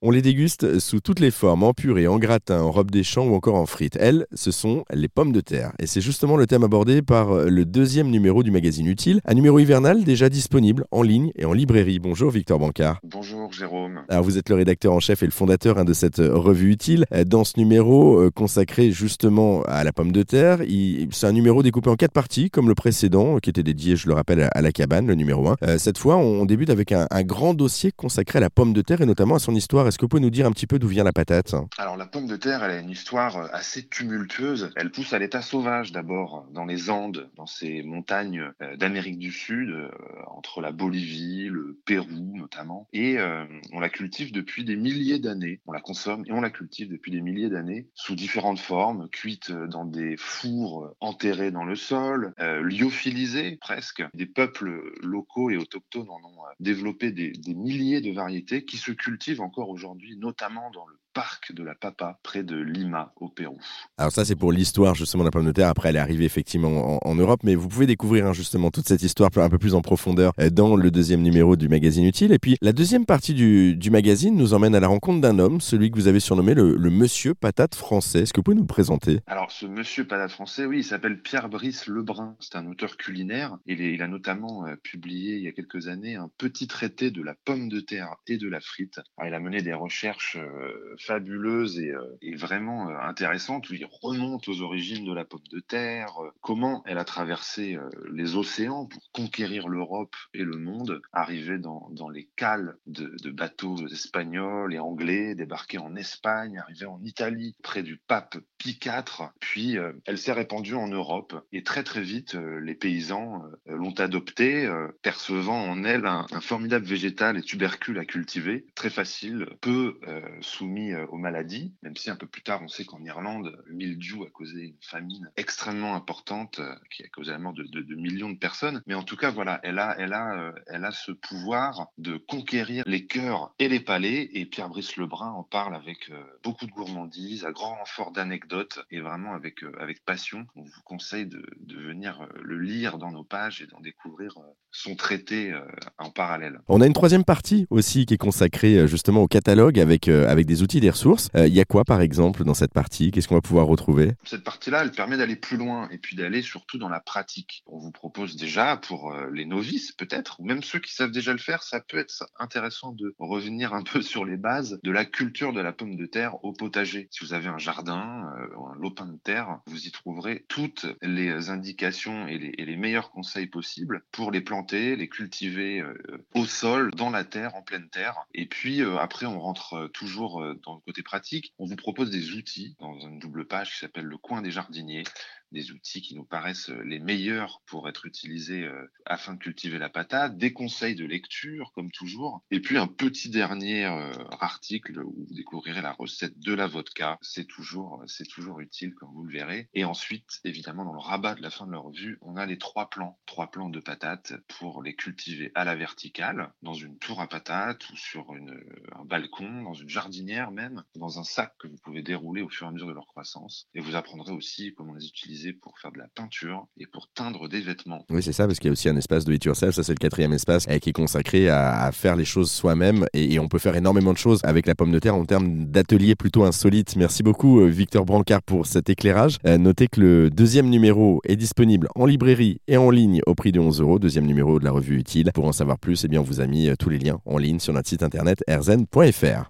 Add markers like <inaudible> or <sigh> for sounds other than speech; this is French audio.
On les déguste sous toutes les formes, en purée, en gratin, en robe des champs ou encore en frites. Elles, ce sont les pommes de terre. Et c'est justement le thème abordé par le deuxième numéro du magazine Utile, un numéro hivernal déjà disponible en ligne et en librairie. Bonjour Victor Bancard. Bonjour Jérôme. Alors vous êtes le rédacteur en chef et le fondateur hein, de cette revue Utile. Dans ce numéro euh, consacré justement à la pomme de terre, c'est un numéro découpé en quatre parties, comme le précédent, qui était dédié, je le rappelle, à la cabane, le numéro 1. Euh, cette fois, on débute avec un, un grand dossier consacré à la pomme de terre et notamment à son histoire est-ce que vous pouvez nous dire un petit peu d'où vient la patate? Alors la pomme de terre, elle a une histoire euh, assez tumultueuse. Elle pousse à l'état sauvage d'abord dans les Andes, dans ces montagnes euh, d'Amérique du Sud, euh, entre la Bolivie, le Pérou notamment. Et on la cultive depuis des milliers d'années. On la consomme et on la cultive depuis des milliers d'années sous différentes formes, cuite dans des fours enterrés dans le sol, lyophilisée presque. Des peuples locaux et autochtones en ont développé des, des milliers de variétés qui se cultivent encore aujourd'hui, notamment dans le parc de la Papa, près de Lima, au Pérou. Alors ça, c'est pour l'histoire justement de la pomme de terre. Après, elle est arrivée effectivement en, Europe, mais vous pouvez découvrir hein, justement toute cette histoire un peu plus en profondeur euh, dans le deuxième numéro du magazine Utile. Et puis, la deuxième partie du, magazine nous emmène à la rencontre d'un homme, celui que vous avez surnommé le, Monsieur Patate français. Est-ce que vous pouvez nous le présenter? Alors, ce Monsieur Patate français, oui, il s'appelle Pierre-Brice Lebrun. C'est un auteur culinaire. Il, il a notamment euh, publié il y a quelques années un petit traité de la pomme de terre et de la frite. il a mené des recherches euh, fabuleuse et, euh, vraiment euh, intéressante où il remonte aux origines de la pomme de terre, euh, comment elle a traversé les océans pour conquérir l'Europe et le monde, arriver dans, les cales de, bateaux espagnols et anglais, débarquer en Espagne, arriver en Italie près du pape Pie IV, puis elle s'est répandue en Europe et très très vite les paysans l'ont adoptée, percevant en elle un, formidable végétal et tubercule à cultiver, très facile, peu soumis euh, aux maladies, même si un peu plus tard on sait qu'en Irlande, le mildiou a causé une famine extrêmement importante euh, qui a causé la mort de, millions de personnes. Mais en tout cas, voilà, elle a, elle a, euh, elle a ce pouvoir de conquérir les cœurs et les palais. Et Pierre-Brice Lebrun en parle avec beaucoup de gourmandise, à grand renfort d'anecdotes et vraiment avec, avec passion. On vous conseille de, de venir le lire dans nos pages et d'en découvrir son traité en parallèle. On a une troisième partie aussi qui est consacrée justement au catalogue avec, avec des outils, des ressources. Il euh, y a quoi par exemple dans cette partie? Qu'est-ce qu'on va pouvoir retrouver? Cette partie-là, elle permet d'aller plus loin et puis d'aller surtout dans la pratique. On vous propose déjà pour euh, les novices peut-être, ou même ceux qui savent déjà le faire, ça peut être intéressant de revenir un <laughs> peu sur les bases de la culture de la pomme de terre au potager. Si vous avez un jardin, euh, un lopin de terre, vous y trouverez toutes les indications et les, et les meilleurs conseils possibles pour les planter, les cultiver au sol, dans la terre, en pleine terre. Et puis après, on rentre toujours dans côté pratique, on vous propose des outils dans une double page qui s'appelle le coin des jardiniers des outils qui nous paraissent euh, les meilleurs pour être utilisés euh, afin de cultiver la patate, des conseils de lecture comme toujours, et puis un petit dernier euh, article où vous découvrirez la recette de la vodka. C'est toujours, c'est toujours utile comme vous le verrez. Et ensuite, évidemment, dans le rabat de la fin de la revue, on a les trois plans, trois plans de patates pour les cultiver à la verticale, dans une tour à patates ou sur une, un balcon, dans une jardinière même, dans un sac que vous pouvez dérouler au fur et à mesure de leur croissance. Et vous apprendrez aussi comment les utiliser pour faire de la peinture et pour teindre des vêtements. Oui, c'est ça, parce qu'il y a aussi un espace de it yourself, ça c'est le quatrième espace, qui est consacré à, faire les choses soi-même et, on peut faire énormément de choses avec la pomme de terre en termes d'ateliers plutôt insolites. Merci beaucoup euh, Victor Brancard pour cet éclairage. Euh, notez que le deuxième numéro est disponible en librairie et en ligne au prix de 11 euros, deuxième numéro de la revue utile. Pour en savoir plus, eh bien, on vous a mis euh, tous les liens en ligne sur notre site internet erzen.fr.